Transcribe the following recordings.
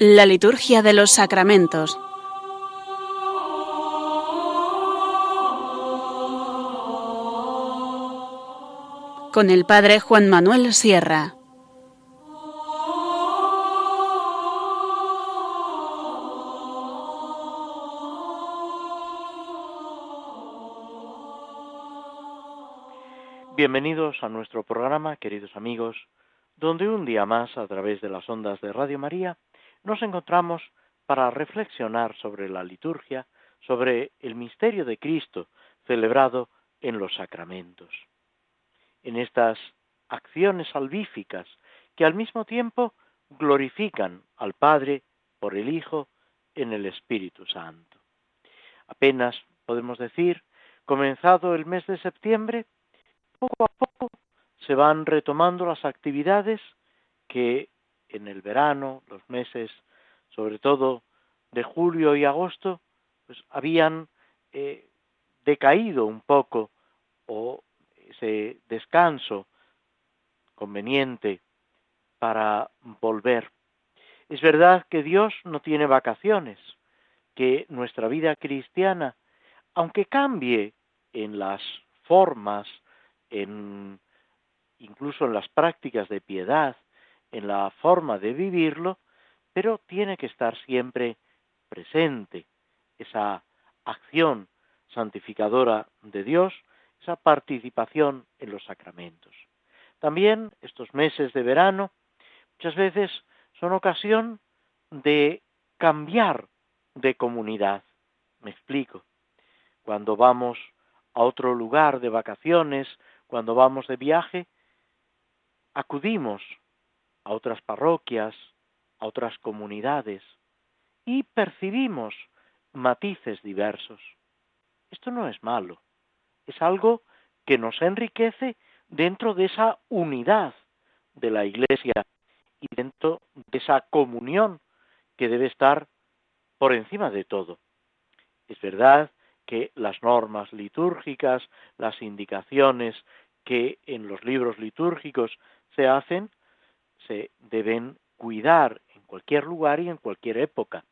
La liturgia de los sacramentos. Con el Padre Juan Manuel Sierra. Bienvenidos a nuestro programa, queridos amigos, donde un día más, a través de las ondas de Radio María, nos encontramos para reflexionar sobre la liturgia, sobre el misterio de Cristo celebrado en los sacramentos. En estas acciones salvíficas que al mismo tiempo glorifican al Padre por el Hijo en el Espíritu Santo. Apenas podemos decir, comenzado el mes de septiembre, poco a poco se van retomando las actividades que en el verano, los meses, sobre todo de julio y agosto, pues habían eh, decaído un poco o ese descanso conveniente para volver. Es verdad que Dios no tiene vacaciones, que nuestra vida cristiana, aunque cambie en las formas, en incluso en las prácticas de piedad, en la forma de vivirlo, pero tiene que estar siempre presente esa acción santificadora de Dios, esa participación en los sacramentos. También estos meses de verano muchas veces son ocasión de cambiar de comunidad. Me explico. Cuando vamos a otro lugar de vacaciones, cuando vamos de viaje, acudimos a otras parroquias, a otras comunidades y percibimos matices diversos. Esto no es malo, es algo que nos enriquece dentro de esa unidad de la Iglesia y dentro de esa comunión que debe estar por encima de todo. Es verdad que las normas litúrgicas, las indicaciones que en los libros litúrgicos se hacen, se deben cuidar en cualquier lugar y en cualquier época.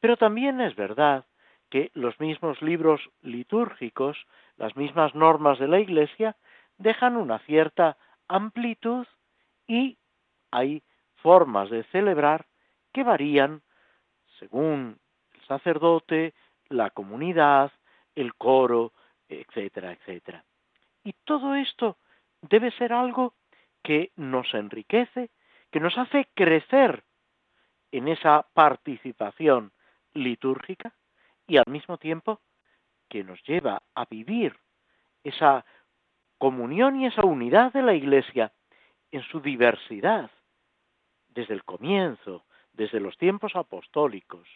Pero también es verdad que los mismos libros litúrgicos, las mismas normas de la Iglesia, dejan una cierta amplitud y hay formas de celebrar que varían según el sacerdote, la comunidad, el coro, etcétera, etcétera. Y todo esto debe ser algo que nos enriquece, que nos hace crecer en esa participación litúrgica y al mismo tiempo que nos lleva a vivir esa comunión y esa unidad de la Iglesia en su diversidad, desde el comienzo, desde los tiempos apostólicos.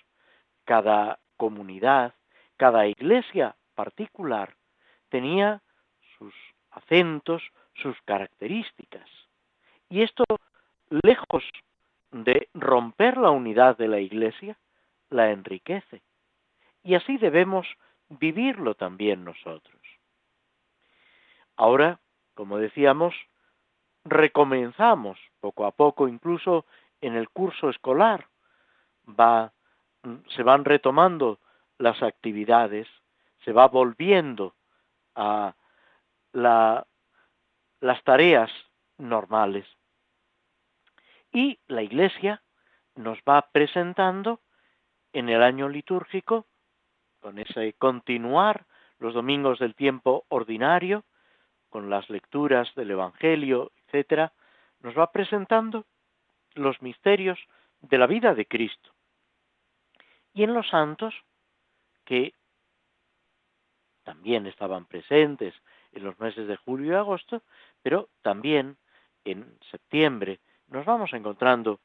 Cada comunidad, cada iglesia particular tenía sus acentos, sus características. Y esto, lejos de romper la unidad de la Iglesia, la enriquece. Y así debemos vivirlo también nosotros. Ahora, como decíamos, recomenzamos poco a poco, incluso en el curso escolar, va, se van retomando las actividades, se va volviendo a la las tareas normales. Y la Iglesia nos va presentando en el año litúrgico, con ese continuar los domingos del tiempo ordinario, con las lecturas del Evangelio, etcétera, nos va presentando los misterios de la vida de Cristo. Y en los santos, que también estaban presentes en los meses de julio y agosto, pero también en septiembre nos vamos encontrando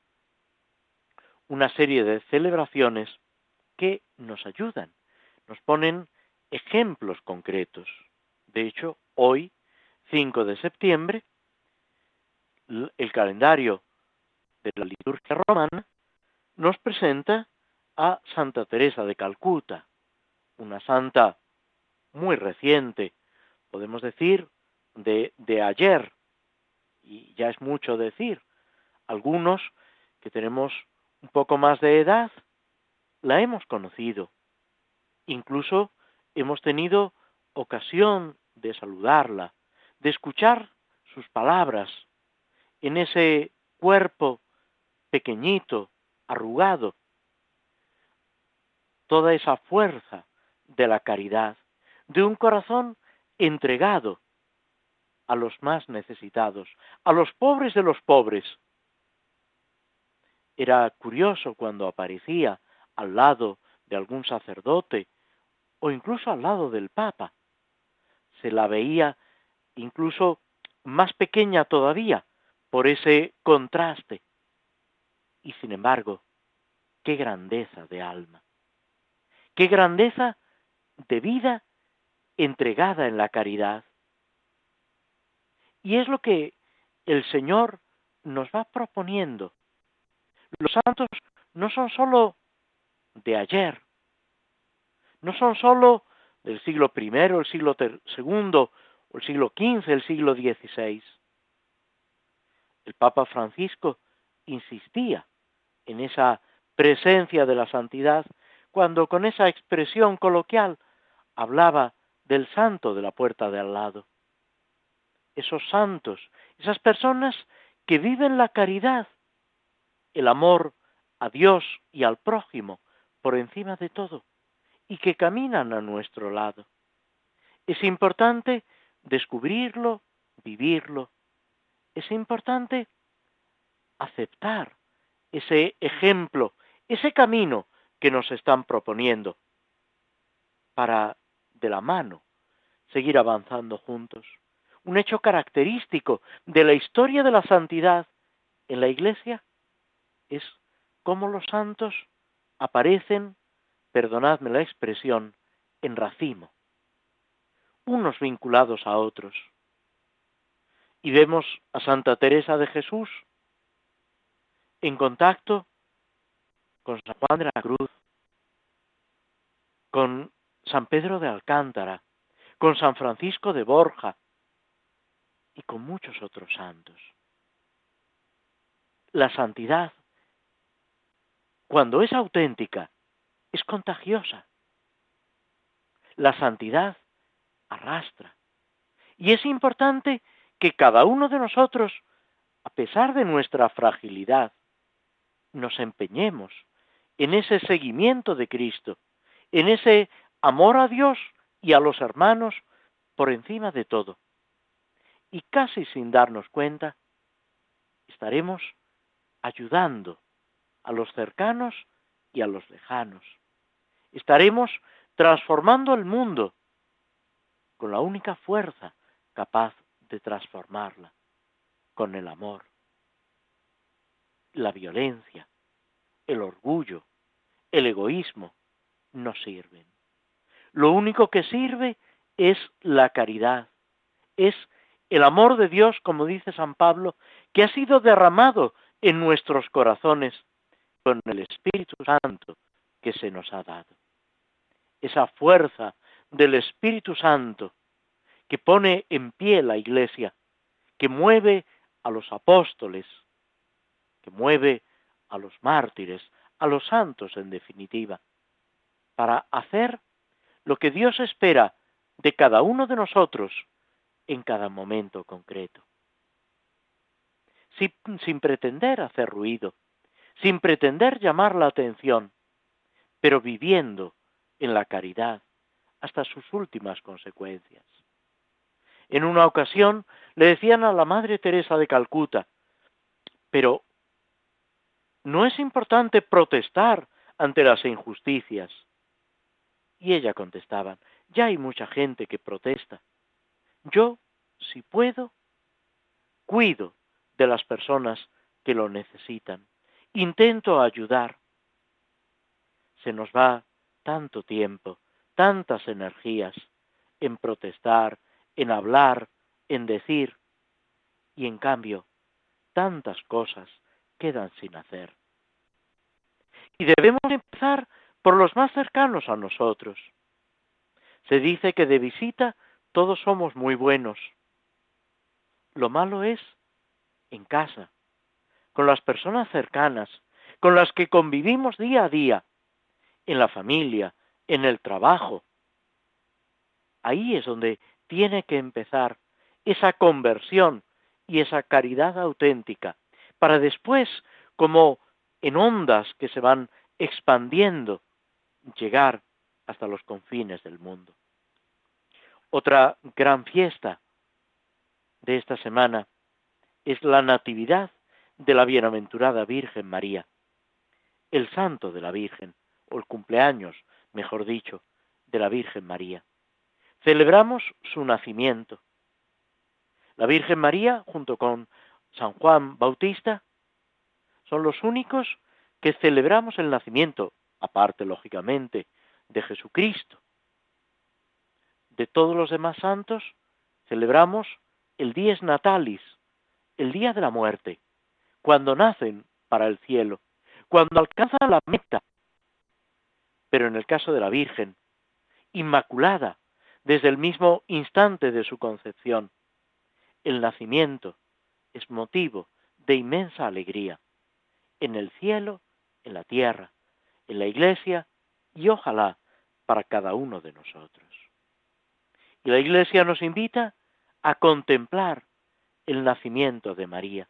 una serie de celebraciones que nos ayudan, nos ponen ejemplos concretos. De hecho, hoy, 5 de septiembre, el calendario de la liturgia romana nos presenta a Santa Teresa de Calcuta, una santa muy reciente, podemos decir de, ayer, y ya es mucho decir, algunos que tenemos un poco más de edad, la hemos conocido. Incluso hemos tenido ocasión de saludarla, de escuchar sus palabras en ese cuerpo pequeñito, arrugado, toda esa fuerza de la caridad, de un corazón entregado a los más necesitados, a los pobres de los pobres. Era curioso cuando aparecía al lado de algún sacerdote o incluso al lado del Papa. Se la veía incluso más pequeña todavía por ese contraste. Y sin embargo, qué grandeza de alma, qué grandeza de vida entregada en la caridad. Y es lo que el Señor nos va proponiendo. Los santos no son sólo de ayer, no son sólo del siglo I, el siglo II, el siglo XV, el siglo XVI. El Papa Francisco insistía en esa presencia de la santidad cuando con esa expresión coloquial hablaba del santo de la puerta de al lado. Esos santos, esas personas que viven la caridad, el amor a Dios y al prójimo por encima de todo, y que caminan a nuestro lado. Es importante descubrirlo, vivirlo. Es importante aceptar ese ejemplo, ese camino que nos están proponiendo para de la mano seguir avanzando juntos. Un hecho característico de la historia de la santidad en la Iglesia es cómo los santos aparecen, perdonadme la expresión, en racimo, unos vinculados a otros. Y vemos a Santa Teresa de Jesús en contacto con San Juan de la Cruz, con San Pedro de Alcántara, con San Francisco de Borja y con muchos otros santos. La santidad, cuando es auténtica, es contagiosa. La santidad arrastra. Y es importante que cada uno de nosotros, a pesar de nuestra fragilidad, nos empeñemos en ese seguimiento de Cristo, en ese amor a Dios y a los hermanos por encima de todo. Y casi sin darnos cuenta, estaremos ayudando a los cercanos y a los lejanos. Estaremos transformando el mundo con la única fuerza capaz de transformarla, con el amor. La violencia, el orgullo, el egoísmo no sirven. Lo único que sirve es la caridad, es el amor de Dios, como dice San Pablo, que ha sido derramado en nuestros corazones con el Espíritu Santo que se nos ha dado. Esa fuerza del Espíritu Santo que pone en pie la Iglesia, que mueve a los apóstoles, que mueve a los mártires, a los santos en definitiva, para hacer lo que Dios espera de cada uno de nosotros en cada momento concreto. Sin, sin, pretender hacer ruido, sin pretender llamar la atención, pero viviendo en la caridad hasta sus últimas consecuencias. En una ocasión le decían a la Madre Teresa de Calcuta, pero ¿no es importante protestar ante las injusticias? Y ella contestaba, ya hay mucha gente que protesta. Yo, si puedo, cuido de las personas que lo necesitan. Intento ayudar. Se nos va tanto tiempo, tantas energías en protestar, en hablar, en decir, y en cambio tantas cosas quedan sin hacer. Y debemos empezar por los más cercanos a nosotros. Se dice que de visita todos somos muy buenos. Lo malo es en casa, con las personas cercanas, con las que convivimos día a día, en la familia, en el trabajo. Ahí es donde tiene que empezar esa conversión y esa caridad auténtica, para después, como en ondas que se van expandiendo, llegar hasta los confines del mundo. Otra gran fiesta de esta semana es la Natividad de la Bienaventurada Virgen María, el santo de la Virgen, o el cumpleaños, mejor dicho, de la Virgen María. Celebramos su nacimiento. La Virgen María, junto con San Juan Bautista, son los únicos que celebramos el nacimiento, aparte, lógicamente, de Jesucristo. De todos los demás santos, celebramos el dies natalis, el día de la muerte, cuando nacen para el cielo, cuando alcanzan la meta. Pero en el caso de la Virgen, inmaculada desde el mismo instante de su concepción, el nacimiento es motivo de inmensa alegría en el cielo, en la tierra, en la iglesia y ojalá para cada uno de nosotros. Y la iglesia nos invita a contemplar el nacimiento de María,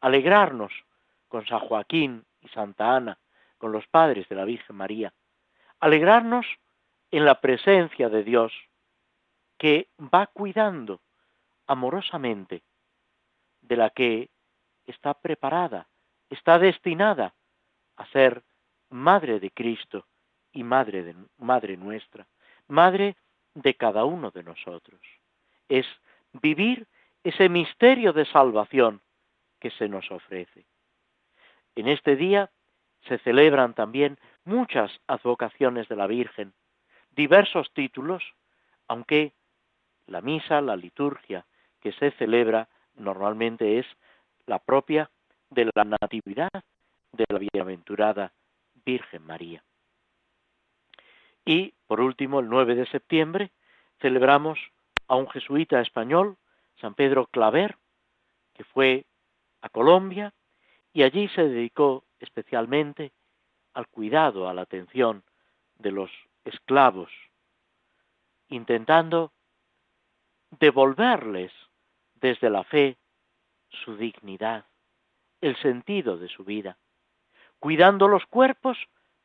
alegrarnos con San Joaquín y Santa Ana, con los padres de la Virgen María, alegrarnos en la presencia de Dios, que va cuidando amorosamente de la que está preparada, está destinada a ser madre de Cristo y madre, de, madre nuestra, madre de cada uno de nosotros. Es vivir ese misterio de salvación que se nos ofrece. En este día se celebran también muchas advocaciones de la Virgen, diversos títulos, aunque la misa, la liturgia que se celebra normalmente es la propia de la Natividad de la Bienaventurada Virgen María. Y, por último, el 9 de septiembre celebramos a un jesuita español, San Pedro Claver, que fue a Colombia y allí se dedicó especialmente al cuidado, a la atención de los esclavos, intentando devolverles desde la fe su dignidad, el sentido de su vida, cuidando los cuerpos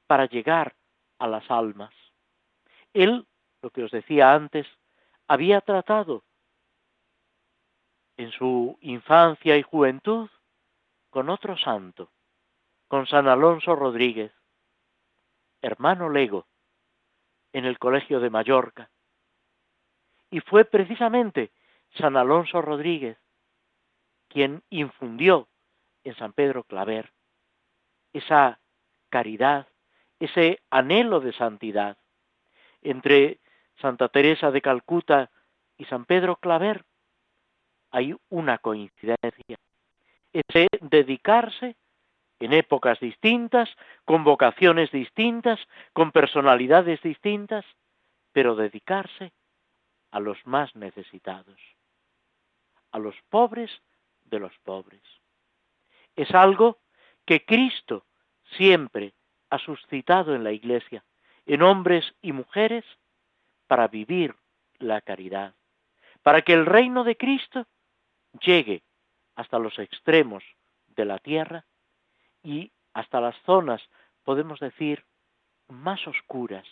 para llegar a las almas. Él, lo que os decía antes, había tratado en su infancia y juventud con otro santo, con San Alonso Rodríguez, hermano lego, en el Colegio de Mallorca. Y fue precisamente San Alonso Rodríguez quien infundió en San Pedro Claver esa caridad, ese anhelo de santidad. Entre Santa Teresa de Calcuta y San Pedro Claver hay una coincidencia, ese dedicarse en épocas distintas, con vocaciones distintas, con personalidades distintas, pero dedicarse a los más necesitados, a los pobres de los pobres. Es algo que Cristo siempre ha suscitado en la Iglesia, en hombres y mujeres, para vivir la caridad, para que el reino de Cristo llegue hasta los extremos de la tierra y hasta las zonas, podemos decir, más oscuras,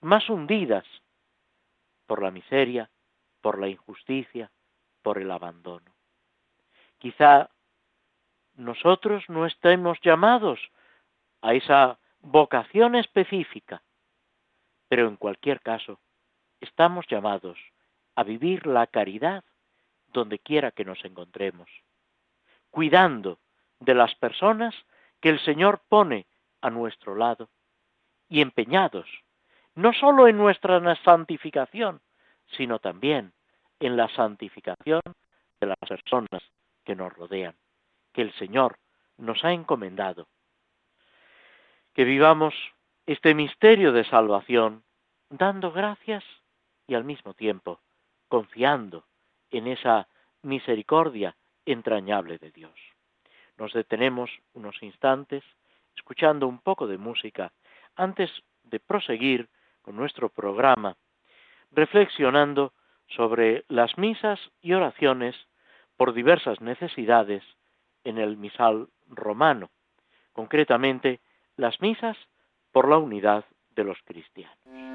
más hundidas por la miseria, por la injusticia, por el abandono. Quizá nosotros no estemos llamados a esa vocación específica, pero en cualquier caso estamos llamados a vivir la caridad donde quiera que nos encontremos, cuidando de las personas que el Señor pone a nuestro lado y empeñados no sólo en nuestra santificación, sino también en la santificación de las personas que nos rodean, que el Señor nos ha encomendado. Que vivamos este misterio de salvación dando gracias y al mismo tiempo confiando en esa misericordia entrañable de Dios. Nos detenemos unos instantes escuchando un poco de música antes de proseguir con nuestro programa, reflexionando sobre las misas y oraciones por diversas necesidades en el misal romano, concretamente las misas por la unidad de los cristianos.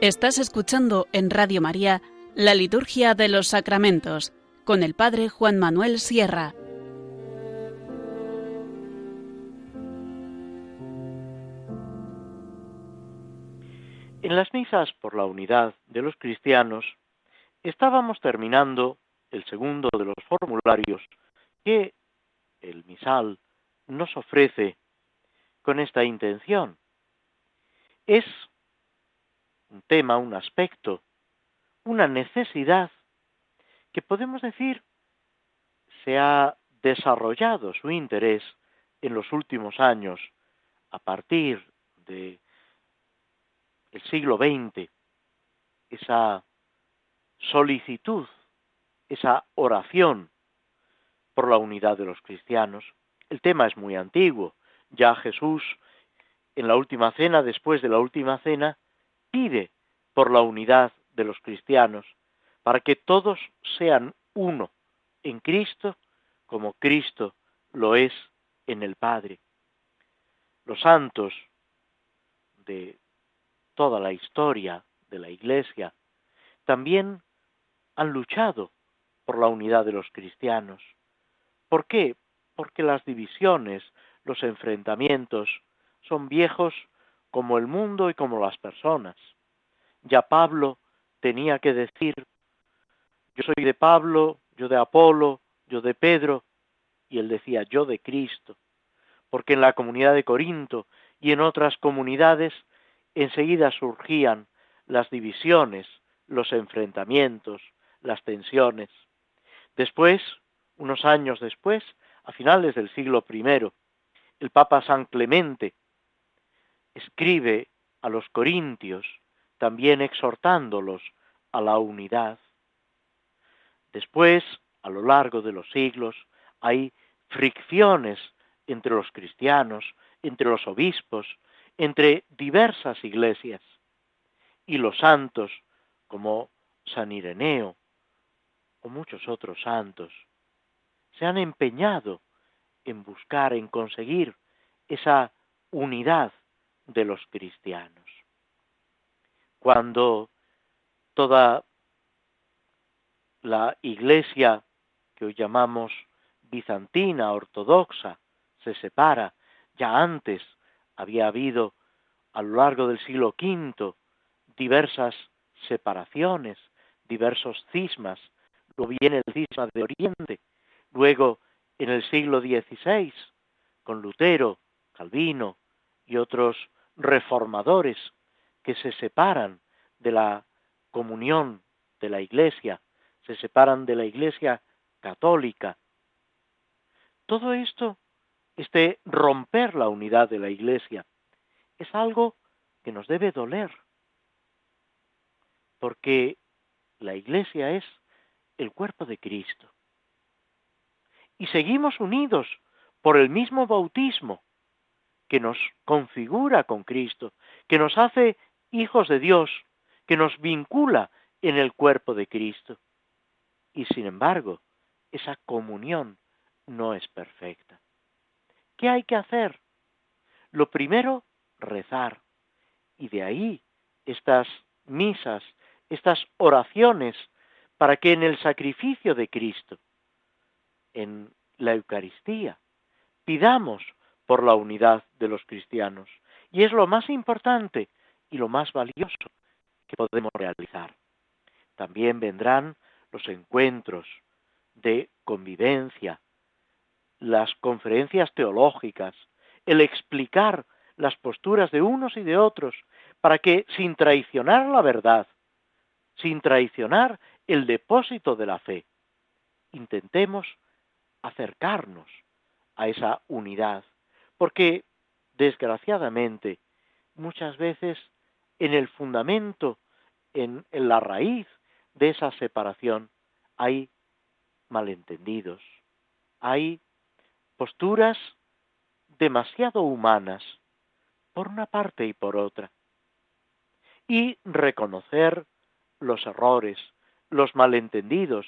Estás escuchando en Radio María la Liturgia de los Sacramentos con el Padre Juan Manuel Sierra. En las misas por la unidad de los cristianos estábamos terminando el segundo de los formularios que el misal nos ofrece con esta intención. Es un tema, un aspecto, una necesidad que podemos decir se ha desarrollado su interés en los últimos años a partir de el siglo XX, esa solicitud, esa oración por la unidad de los cristianos. El tema es muy antiguo. Ya Jesús, en la última cena, después de la última cena, pide por la unidad de los cristianos, para que todos sean uno en Cristo como Cristo lo es en el Padre. Los santos de toda la historia de la Iglesia también han luchado por la unidad de los cristianos. ¿Por qué? Porque las divisiones, los enfrentamientos son viejos como el mundo y como las personas. Ya Pablo tenía que decir, yo soy de Pablo, yo de Apolo, yo de Pedro, y él decía, yo de Cristo, porque en la comunidad de Corinto y en otras comunidades enseguida surgían las divisiones, los enfrentamientos, las tensiones. Después, unos años después, a finales del siglo I, el Papa San Clemente escribe a los corintios, también exhortándolos a la unidad. Después, a lo largo de los siglos, hay fricciones entre los cristianos, entre los obispos, entre diversas iglesias. Y los santos, como San Ireneo o muchos otros santos, se han empeñado en buscar, en conseguir esa unidad de los cristianos. Cuando toda la iglesia que hoy llamamos bizantina, ortodoxa, se separa, ya antes había habido a lo largo del siglo V diversas separaciones, diversos cismas, luego viene el cisma de Oriente, luego en el siglo XVI, con Lutero, Calvino y otros reformadores que se separan de la comunión de la Iglesia, se separan de la Iglesia católica. Todo esto, este romper la unidad de la Iglesia, es algo que nos debe doler, porque la Iglesia es el cuerpo de Cristo. Y seguimos unidos por el mismo bautismo que nos configura con Cristo, que nos hace hijos de Dios, que nos vincula en el cuerpo de Cristo. Y sin embargo, esa comunión no es perfecta. ¿Qué hay que hacer? Lo primero, rezar. Y de ahí estas misas, estas oraciones, para que en el sacrificio de Cristo, en la Eucaristía, pidamos por la unidad de los cristianos. Y es lo más importante y lo más valioso que podemos realizar. También vendrán los encuentros de convivencia, las conferencias teológicas, el explicar las posturas de unos y de otros, para que sin traicionar la verdad, sin traicionar el depósito de la fe, intentemos acercarnos a esa unidad, porque desgraciadamente muchas veces en el fundamento, en, en la raíz de esa separación hay malentendidos, hay posturas demasiado humanas, por una parte y por otra, y reconocer los errores, los malentendidos,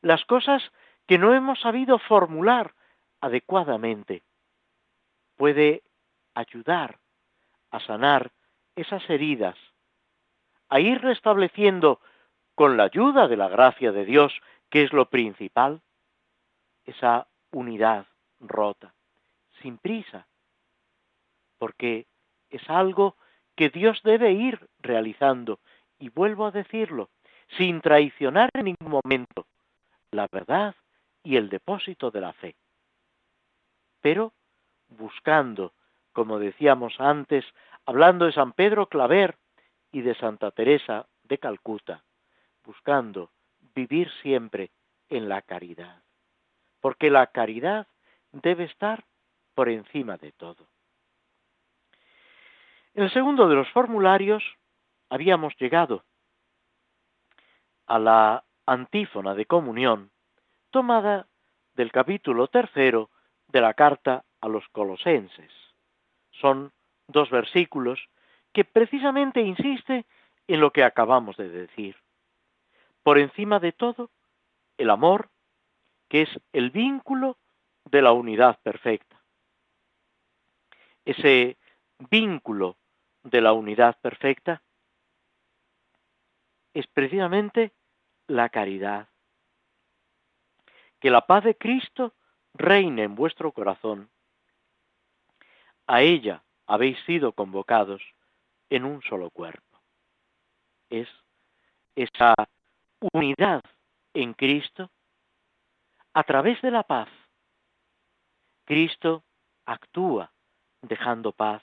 las cosas que no hemos sabido formular adecuadamente, puede ayudar a sanar esas heridas, a ir restableciendo con la ayuda de la gracia de Dios, que es lo principal, esa unidad rota, sin prisa, porque es algo que Dios debe ir realizando, y vuelvo a decirlo, sin traicionar en ningún momento la verdad y el depósito de la fe, pero buscando, como decíamos antes, hablando de San Pedro Claver y de Santa Teresa de Calcuta, buscando vivir siempre en la caridad, porque la caridad debe estar por encima de todo. En el segundo de los formularios habíamos llegado a la antífona de comunión tomada del capítulo tercero de la carta a los colosenses. Son dos versículos que precisamente insiste en lo que acabamos de decir. Por encima de todo, el amor, que es el vínculo de la unidad perfecta. Ese vínculo de la unidad perfecta es precisamente la caridad. Que la paz de Cristo reine en vuestro corazón. A ella habéis sido convocados en un solo cuerpo. Es esa unidad en Cristo a través de la paz. Cristo actúa dejando paz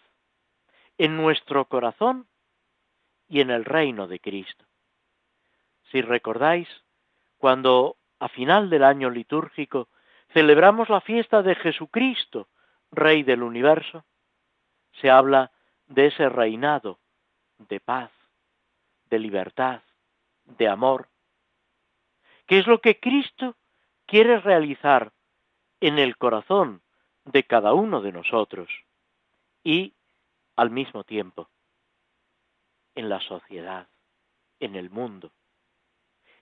en nuestro corazón y en el reino de Cristo. Si recordáis, cuando a final del año litúrgico celebramos la fiesta de Jesucristo, Rey del universo, se habla de ese reinado de paz, de libertad, de amor, que es lo que Cristo quiere realizar en el corazón de cada uno de nosotros y, al mismo tiempo, en la sociedad, en el mundo,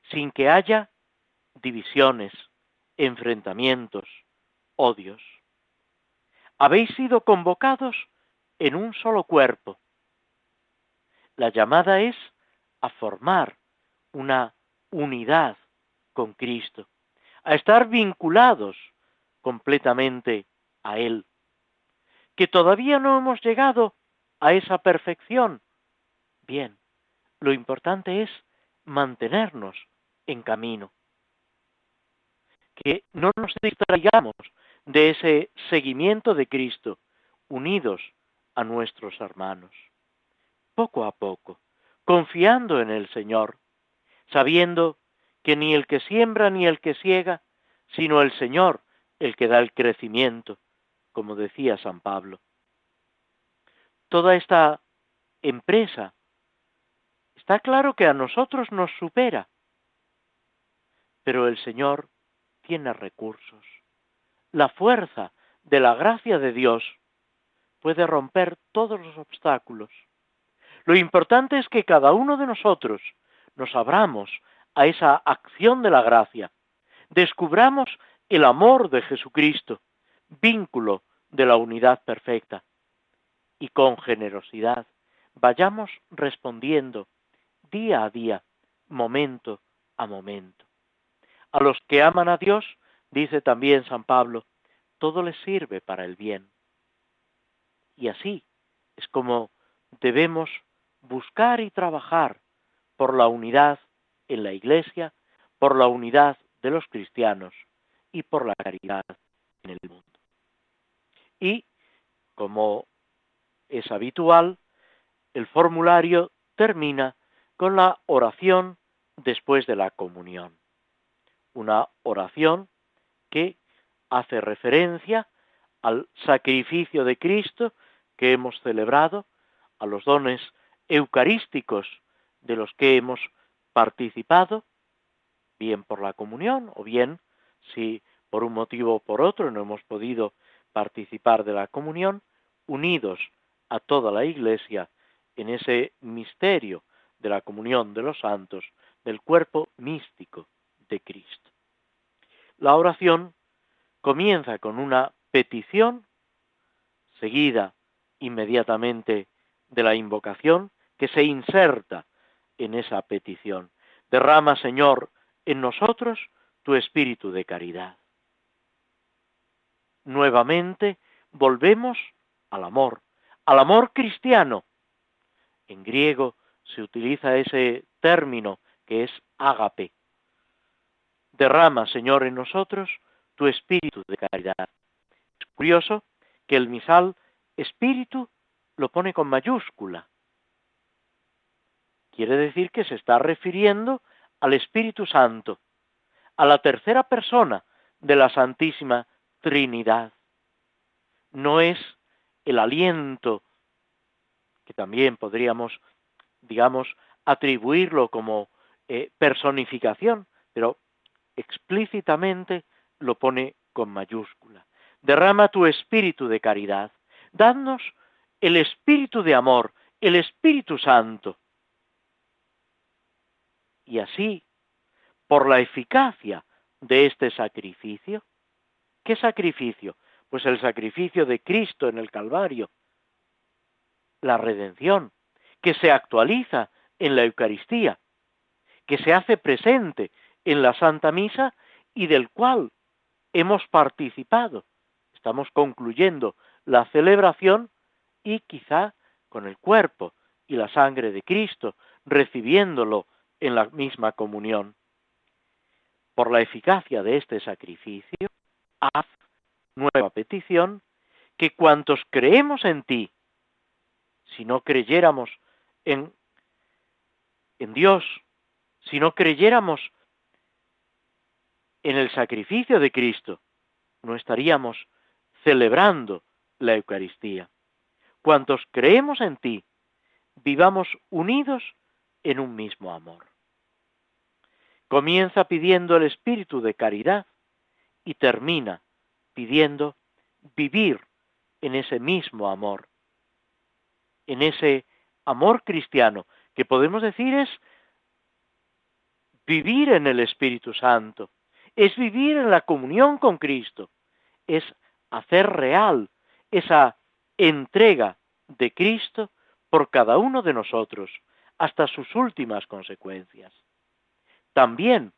sin que haya divisiones, enfrentamientos, odios. Habéis sido convocados en un solo cuerpo. La llamada es a formar una unidad con Cristo, a estar vinculados completamente a Él, que todavía no hemos llegado a esa perfección. Bien, lo importante es mantenernos en camino, que no nos distraigamos de ese seguimiento de Cristo, unidos a nuestros hermanos, poco a poco, confiando en el Señor, sabiendo que ni el que siembra ni el que ciega, sino el Señor el que da el crecimiento, como decía San Pablo. Toda esta empresa está claro que a nosotros nos supera, pero el Señor tiene recursos. La fuerza de la gracia de Dios puede romper todos los obstáculos. Lo importante es que cada uno de nosotros nos abramos a esa acción de la gracia, descubramos el amor de Jesucristo, vínculo de la unidad perfecta, y con generosidad vayamos respondiendo día a día, momento a momento. A los que aman a Dios, dice también San Pablo, todo les sirve para el bien. Y así es como debemos buscar y trabajar por la unidad en la Iglesia, por la unidad de los cristianos y por la caridad en el mundo. Y, como es habitual, el formulario termina con la oración después de la comunión. Una oración que hace referencia al sacrificio de Cristo que hemos celebrado, a los dones eucarísticos de los que hemos participado, bien por la comunión o bien si por un motivo o por otro no hemos podido participar de la comunión, unidos a toda la Iglesia en ese misterio de la comunión de los santos, del cuerpo místico de Cristo. La oración comienza con una petición, seguida inmediatamente de la invocación, que se inserta en esa petición. Derrama, Señor, en nosotros tu espíritu de caridad. Nuevamente volvemos al amor, al amor cristiano. En griego se utiliza ese término que es ágape. Derrama, Señor, en nosotros tu espíritu de caridad. Es curioso que el misal espíritu lo pone con mayúscula. Quiere decir que se está refiriendo al Espíritu Santo, a la tercera persona de la Santísima Trinidad. No es el aliento, que también podríamos, digamos, atribuirlo como eh, personificación, pero explícitamente lo pone con mayúscula. Derrama tu espíritu de caridad. Dadnos el espíritu de amor, el Espíritu Santo. Y así, por la eficacia de este sacrificio, ¿qué sacrificio? Pues el sacrificio de Cristo en el Calvario, la redención, que se actualiza en la Eucaristía, que se hace presente en la Santa Misa y del cual hemos participado. Estamos concluyendo la celebración y quizá con el cuerpo y la sangre de Cristo, recibiéndolo en la misma comunión. Por la eficacia de este sacrificio, haz nueva petición que cuantos creemos en ti, si no creyéramos en, en Dios, si no creyéramos en el sacrificio de Cristo, no estaríamos celebrando la Eucaristía cuantos creemos en ti, vivamos unidos en un mismo amor. Comienza pidiendo el espíritu de caridad y termina pidiendo vivir en ese mismo amor, en ese amor cristiano, que podemos decir es vivir en el Espíritu Santo, es vivir en la comunión con Cristo, es hacer real esa entrega de Cristo por cada uno de nosotros hasta sus últimas consecuencias. También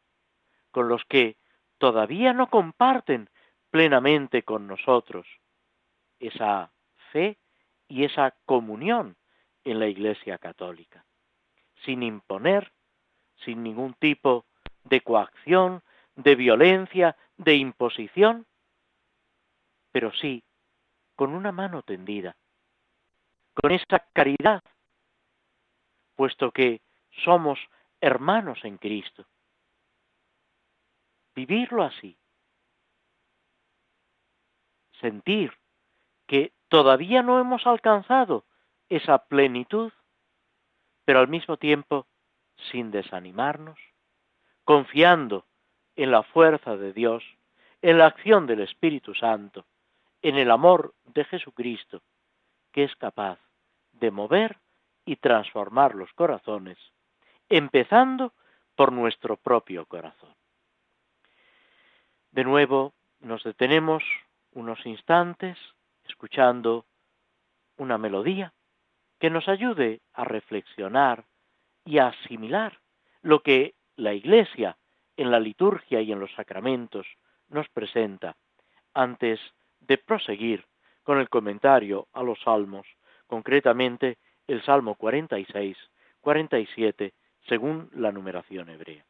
con los que todavía no comparten plenamente con nosotros esa fe y esa comunión en la Iglesia Católica, sin imponer, sin ningún tipo de coacción, de violencia, de imposición, pero sí con una mano tendida, con esa caridad, puesto que somos hermanos en Cristo. Vivirlo así, sentir que todavía no hemos alcanzado esa plenitud, pero al mismo tiempo sin desanimarnos, confiando en la fuerza de Dios, en la acción del Espíritu Santo, en el amor de Jesucristo, que es capaz de mover y transformar los corazones, empezando por nuestro propio corazón. De nuevo nos detenemos unos instantes escuchando una melodía que nos ayude a reflexionar y a asimilar lo que la Iglesia en la liturgia y en los sacramentos nos presenta antes de proseguir con el comentario a los salmos, concretamente el Salmo 46, 47, según la numeración hebrea.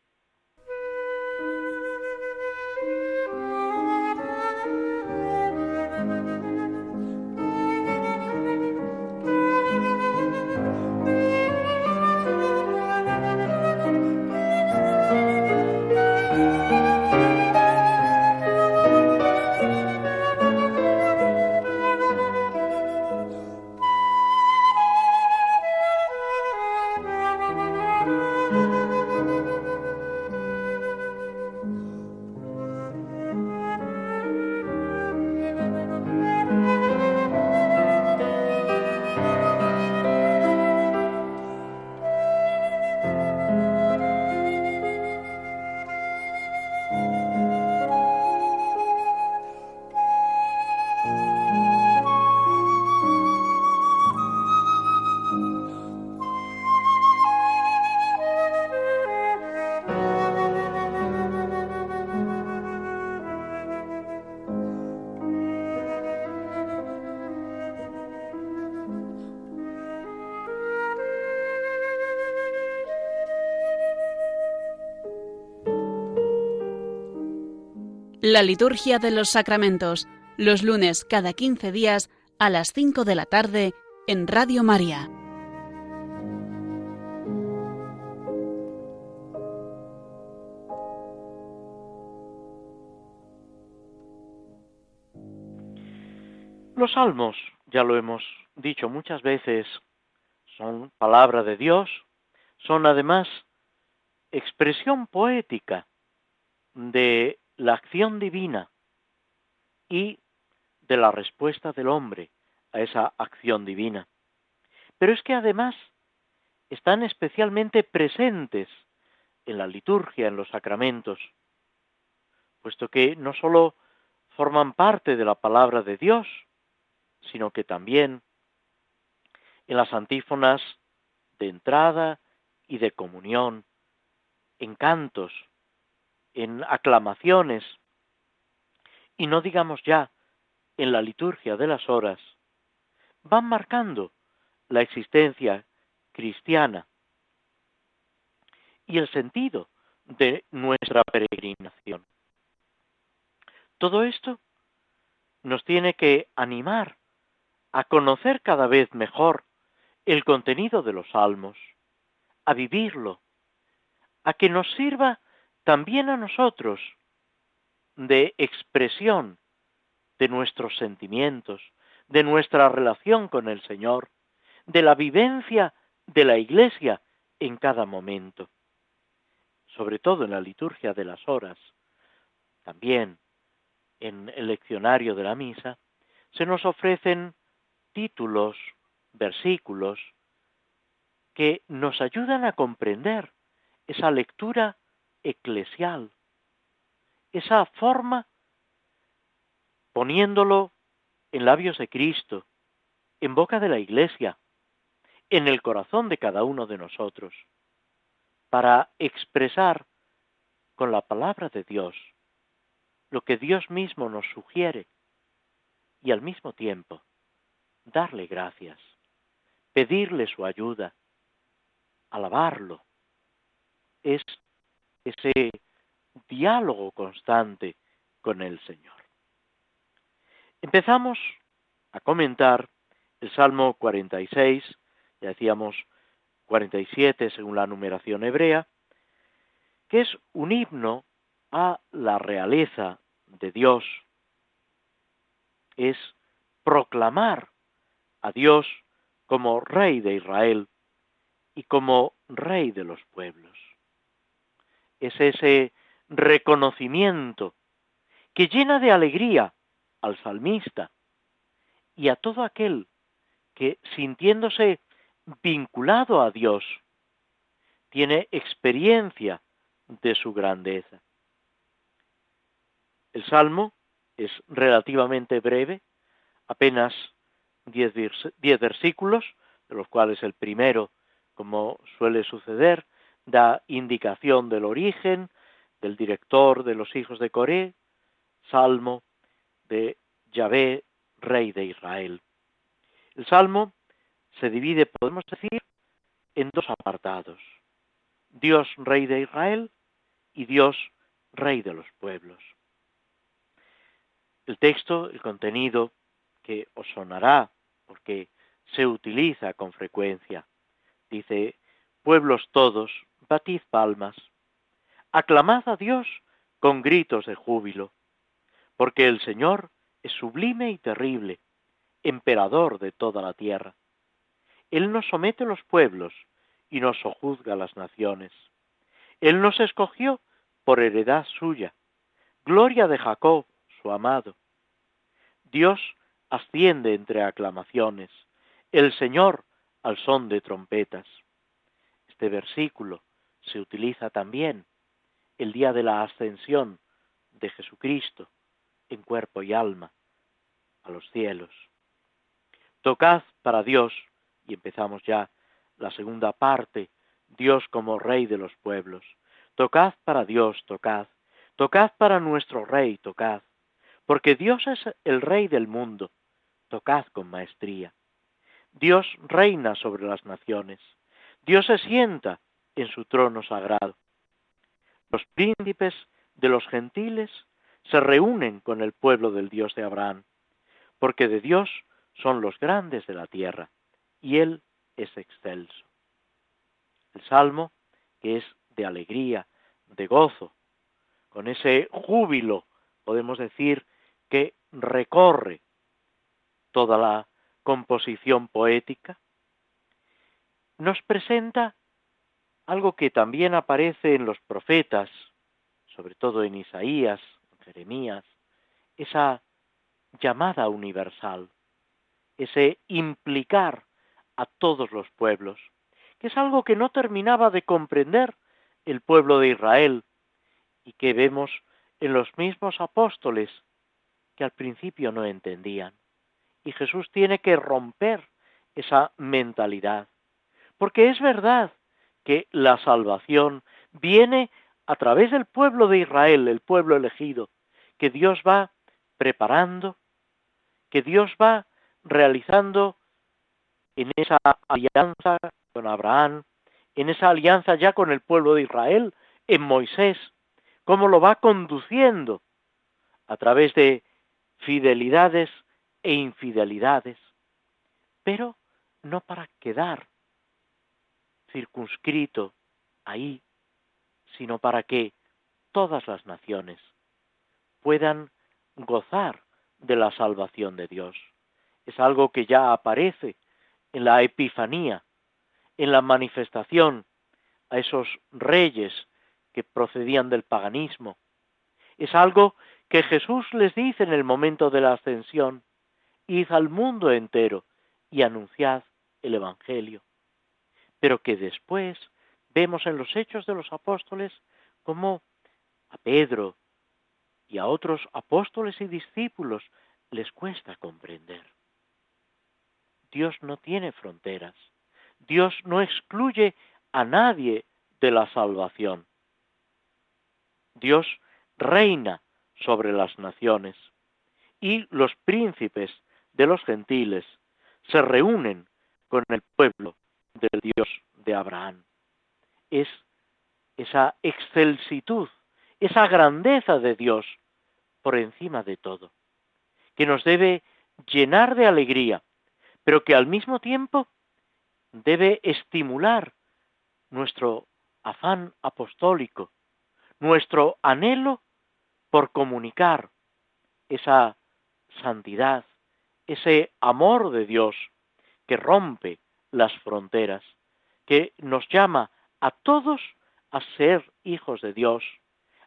La liturgia de los sacramentos, los lunes cada 15 días a las 5 de la tarde en Radio María. Los salmos, ya lo hemos dicho muchas veces, son palabra de Dios, son además expresión poética de la acción divina y de la respuesta del hombre a esa acción divina. Pero es que además están especialmente presentes en la liturgia, en los sacramentos, puesto que no sólo forman parte de la palabra de Dios, sino que también en las antífonas de entrada y de comunión, en cantos, en aclamaciones, y no digamos ya en la liturgia de las horas, van marcando la existencia cristiana y el sentido de nuestra peregrinación. Todo esto nos tiene que animar a conocer cada vez mejor el contenido de los salmos, a vivirlo, a que nos sirva también a nosotros de expresión de nuestros sentimientos, de nuestra relación con el Señor, de la vivencia de la Iglesia en cada momento, sobre todo en la liturgia de las horas, también en el leccionario de la misa, se nos ofrecen títulos, versículos, que nos ayudan a comprender esa lectura eclesial, esa forma poniéndolo en labios de Cristo, en boca de la Iglesia, en el corazón de cada uno de nosotros, para expresar con la palabra de Dios lo que Dios mismo nos sugiere y al mismo tiempo darle gracias, pedirle su ayuda, alabarlo. Es ese diálogo constante con el Señor. Empezamos a comentar el Salmo 46, ya decíamos 47 según la numeración hebrea, que es un himno a la realeza de Dios. Es proclamar a Dios como Rey de Israel y como Rey de los pueblos. Es ese reconocimiento que llena de alegría al salmista y a todo aquel que, sintiéndose vinculado a Dios, tiene experiencia de su grandeza. El salmo es relativamente breve, apenas diez, versículos, de los cuales el primero, como suele suceder, da indicación del origen, del director de los hijos de Coré, salmo de Yahvé, rey de Israel. El salmo se divide, podemos decir, en dos apartados. Dios, rey de Israel, y Dios, rey de los pueblos. El texto, el contenido que os sonará, porque se utiliza con frecuencia, dice, pueblos todos, batid palmas, aclamad a Dios con gritos de júbilo, porque el Señor es sublime y terrible, emperador de toda la tierra. Él nos somete los pueblos y nos sojuzga las naciones. Él nos escogió por heredad suya, gloria de Jacob, su amado. Dios asciende entre aclamaciones, el Señor al son de trompetas. Este versículo se utiliza también el día de la ascensión de Jesucristo en cuerpo y alma a los cielos. Tocad para Dios, y empezamos ya la segunda parte, Dios como Rey de los pueblos. Tocad para Dios, tocad. Tocad para nuestro Rey, tocad. Porque Dios es el Rey del mundo. Tocad con maestría. Dios reina sobre las naciones. Dios se sienta en su trono sagrado. Los príncipes de los gentiles se reúnen con el pueblo del Dios de Abraham, porque de Dios son los grandes de la tierra, y Él es excelso. El Salmo, que es de alegría, de gozo, con ese júbilo, podemos decir, que recorre toda la composición poética, nos presenta algo que también aparece en los profetas, sobre todo en Isaías, Jeremías, esa llamada universal, ese implicar a todos los pueblos, que es algo que no terminaba de comprender el pueblo de Israel y que vemos en los mismos apóstoles que al principio no entendían. Y Jesús tiene que romper esa mentalidad, porque es verdad que la salvación viene a través del pueblo de Israel, el pueblo elegido, que Dios va preparando, que Dios va realizando en esa alianza con Abraham, en esa alianza ya con el pueblo de Israel, en Moisés, cómo lo va conduciendo a través de fidelidades e infidelidades, pero no para quedar circunscrito ahí, sino para que todas las naciones puedan gozar de la salvación de Dios. Es algo que ya aparece en la Epifanía, en la manifestación a esos reyes que procedían del paganismo. Es algo que Jesús les dice en el momento de la ascensión, id al mundo entero y anunciad el Evangelio. Pero que después vemos en los hechos de los apóstoles como a Pedro y a otros apóstoles y discípulos les cuesta comprender. Dios no tiene fronteras. Dios no excluye a nadie de la salvación. Dios reina sobre las naciones y los príncipes de los gentiles se reúnen con el pueblo del Dios de Abraham. Es esa excelsitud, esa grandeza de Dios por encima de todo, que nos debe llenar de alegría, pero que al mismo tiempo debe estimular nuestro afán apostólico, nuestro anhelo por comunicar esa santidad, ese amor de Dios que rompe las fronteras, que nos llama a todos a ser hijos de Dios,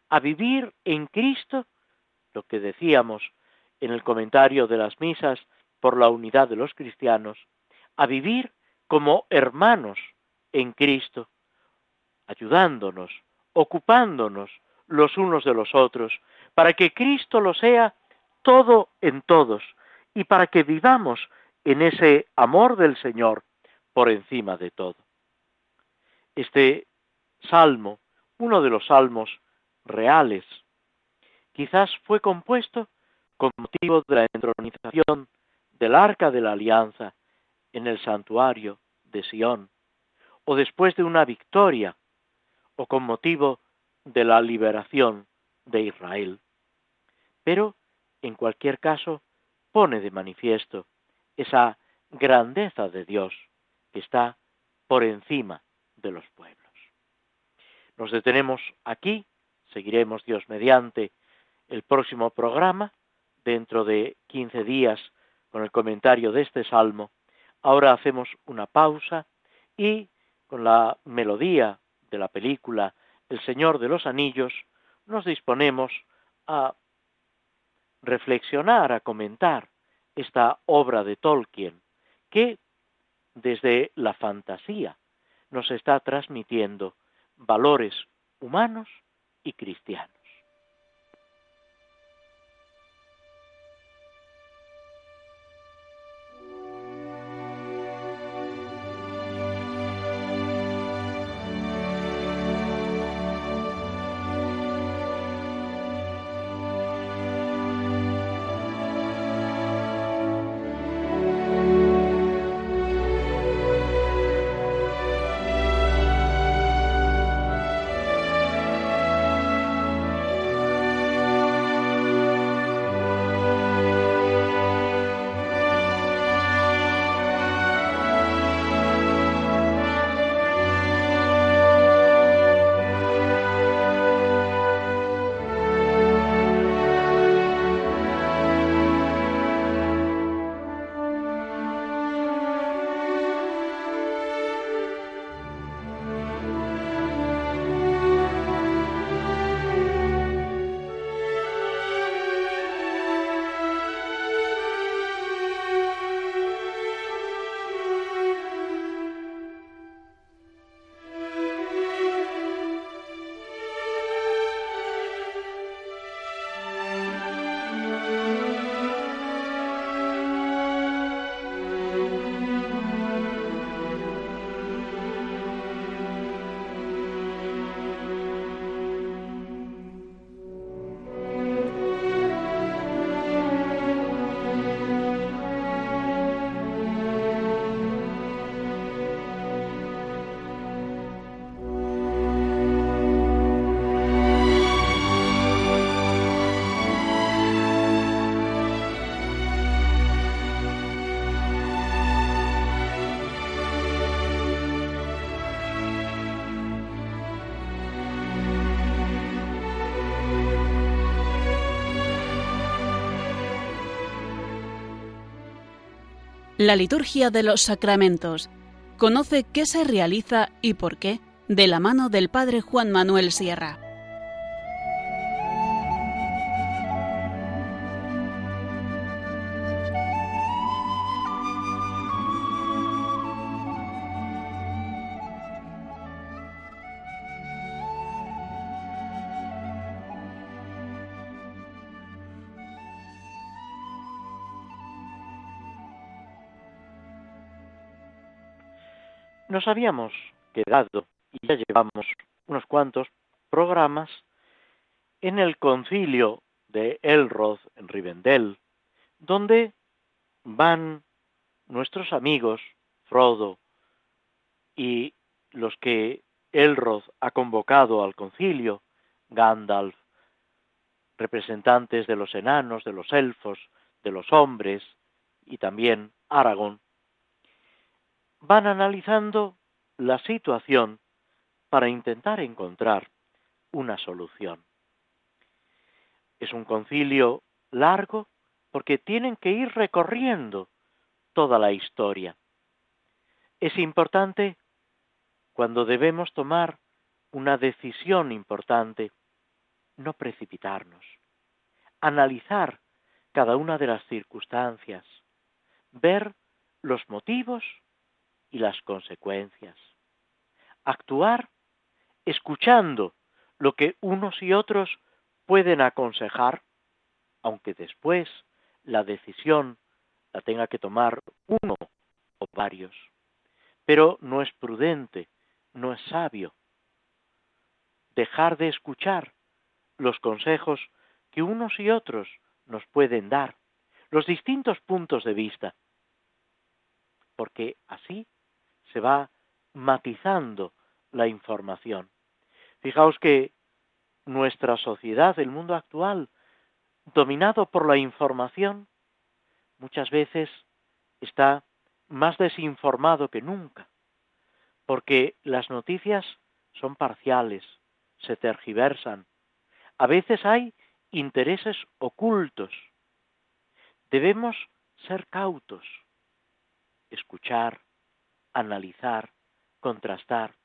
a vivir en Cristo, lo que decíamos en el comentario de las misas por la unidad de los cristianos, a vivir como hermanos en Cristo, ayudándonos, ocupándonos los unos de los otros, para que Cristo lo sea todo en todos y para que vivamos en ese amor del Señor por encima de todo. Este salmo, uno de los salmos reales, quizás fue compuesto con motivo de la entronización del arca de la alianza en el santuario de Sión, o después de una victoria, o con motivo de la liberación de Israel. Pero, en cualquier caso, pone de manifiesto esa grandeza de Dios que está por encima de los pueblos. Nos detenemos aquí, seguiremos Dios mediante el próximo programa, dentro de quince días, con el comentario de este salmo. Ahora hacemos una pausa y con la melodía de la película El Señor de los Anillos, nos disponemos a reflexionar, a comentar esta obra de Tolkien, que desde la fantasía nos está transmitiendo valores humanos y cristianos. La liturgia de los sacramentos. Conoce qué se realiza y por qué de la mano del Padre Juan Manuel Sierra. Habíamos quedado, y ya llevamos unos cuantos programas, en el concilio de Elrod en Rivendell, donde van nuestros amigos Frodo y los que Elrod ha convocado al concilio, Gandalf, representantes de los enanos, de los elfos, de los hombres y también Aragón, van analizando la situación para intentar encontrar una solución. Es un concilio largo porque tienen que ir recorriendo toda la historia. Es importante cuando debemos tomar una decisión importante, no precipitarnos, analizar cada una de las circunstancias, ver los motivos y las consecuencias, actuar escuchando lo que unos y otros pueden aconsejar, aunque después la decisión la tenga que tomar uno o varios. Pero no es prudente, no es sabio dejar de escuchar los consejos que unos y otros nos pueden dar, los distintos puntos de vista, porque así se va matizando la información. Fijaos que nuestra sociedad, el mundo actual, dominado por la información, muchas veces está más desinformado que nunca, porque las noticias son parciales, se tergiversan, a veces hay intereses ocultos. Debemos ser cautos, escuchar, analizar, contrastar.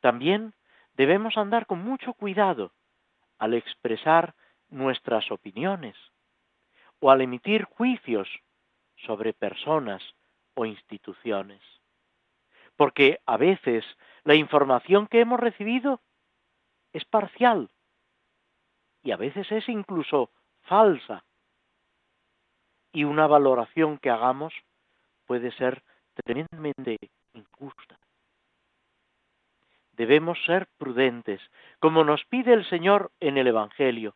También debemos andar con mucho cuidado al expresar nuestras opiniones o al emitir juicios sobre personas o instituciones. Porque a veces la información que hemos recibido es parcial y a veces es incluso falsa. Y una valoración que hagamos puede ser tremendamente injusta. Debemos ser prudentes, como nos pide el Señor en el Evangelio,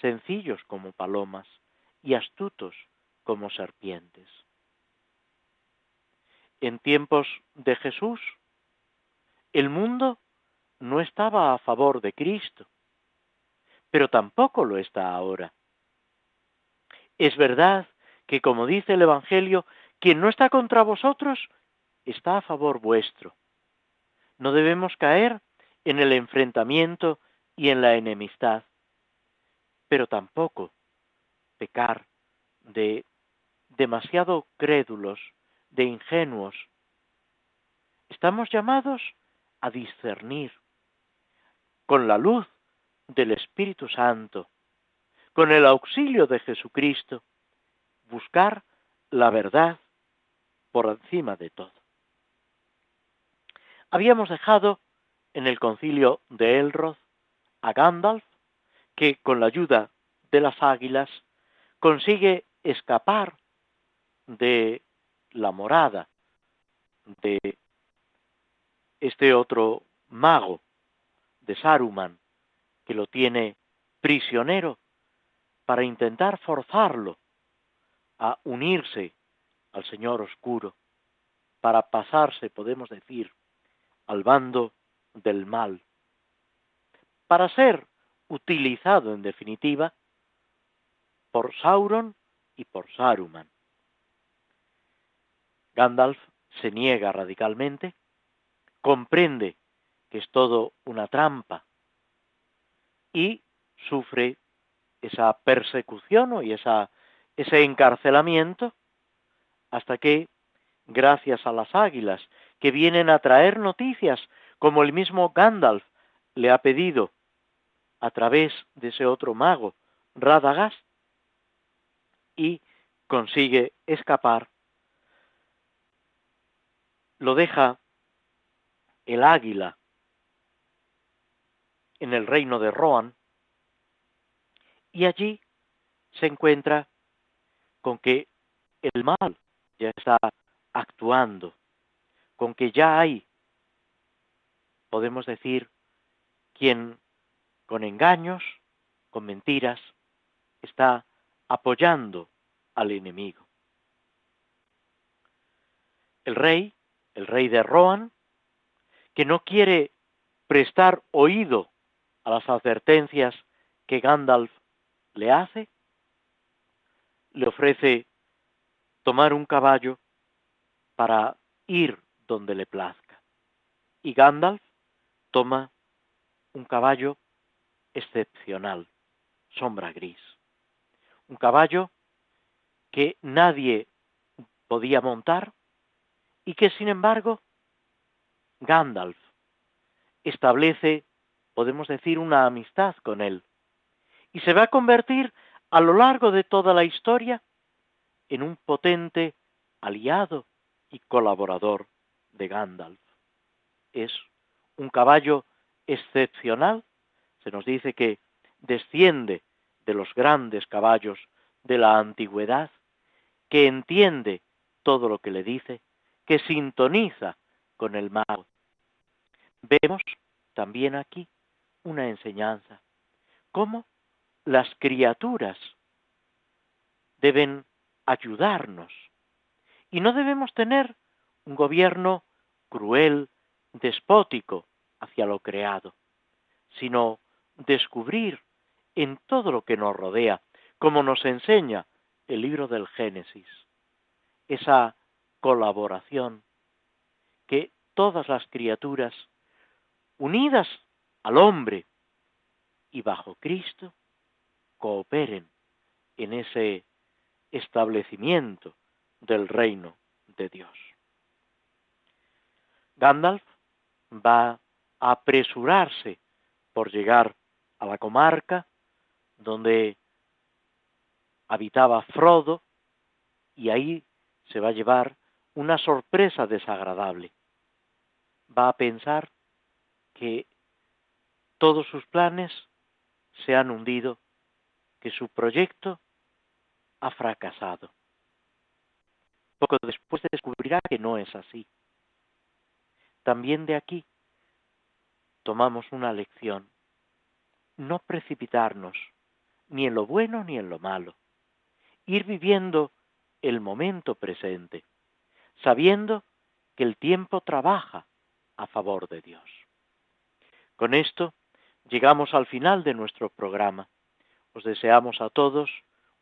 sencillos como palomas y astutos como serpientes. En tiempos de Jesús, el mundo no estaba a favor de Cristo, pero tampoco lo está ahora. Es verdad que, como dice el Evangelio, quien no está contra vosotros está a favor vuestro. No debemos caer en el enfrentamiento y en la enemistad, pero tampoco pecar de demasiado crédulos, de ingenuos. Estamos llamados a discernir con la luz del Espíritu Santo, con el auxilio de Jesucristo, buscar la verdad por encima de todo. Habíamos dejado en el concilio de Elrod a Gandalf, que con la ayuda de las águilas consigue escapar de la morada de este otro mago de Saruman, que lo tiene prisionero para intentar forzarlo a unirse al Señor Oscuro, para pasarse, podemos decir, al bando del mal, para ser utilizado en definitiva por Sauron y por Saruman. Gandalf se niega radicalmente, comprende que es todo una trampa y sufre esa persecución y esa, ese encarcelamiento hasta que, gracias a las águilas que vienen a traer noticias, como el mismo Gandalf le ha pedido a través de ese otro mago, Radagast, y consigue escapar, lo deja el águila en el reino de Rohan, y allí se encuentra con que el mal ya está actuando, con que ya hay, podemos decir, quien con engaños, con mentiras, está apoyando al enemigo. El rey, el rey de Rohan, que no quiere prestar oído a las advertencias que Gandalf le hace, le ofrece tomar un caballo para ir donde le plazca. Y Gandalf toma un caballo excepcional, sombra gris. Un caballo que nadie podía montar y que sin embargo Gandalf establece, podemos decir, una amistad con él y se va a convertir a lo largo de toda la historia en un potente aliado y colaborador de Gandalf. Es un caballo excepcional, se nos dice que desciende de los grandes caballos de la antigüedad, que entiende todo lo que le dice, que sintoniza con el mago. Vemos también aquí una enseñanza, cómo las criaturas deben ayudarnos. Y no debemos tener un gobierno cruel, despótico hacia lo creado, sino descubrir en todo lo que nos rodea, como nos enseña el libro del Génesis, esa colaboración que todas las criaturas, unidas al hombre y bajo Cristo, cooperen en ese establecimiento del reino de Dios. Gandalf va a apresurarse por llegar a la comarca donde habitaba Frodo y ahí se va a llevar una sorpresa desagradable. Va a pensar que todos sus planes se han hundido, que su proyecto ha fracasado. Poco después descubrirá que no es así. También de aquí tomamos una lección. No precipitarnos, ni en lo bueno ni en lo malo. Ir viviendo el momento presente, sabiendo que el tiempo trabaja a favor de Dios. Con esto llegamos al final de nuestro programa. Os deseamos a todos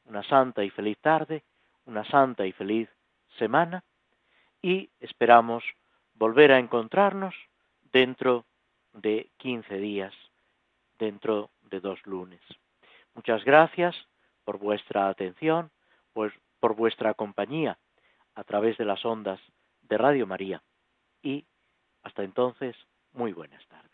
una santa y feliz tarde, una santa y feliz semana y esperamos volver a encontrarnos dentro de 15 días, dentro de dos lunes. Muchas gracias por vuestra atención, pues por vuestra compañía a través de las ondas de Radio María y hasta entonces, muy buenas tardes.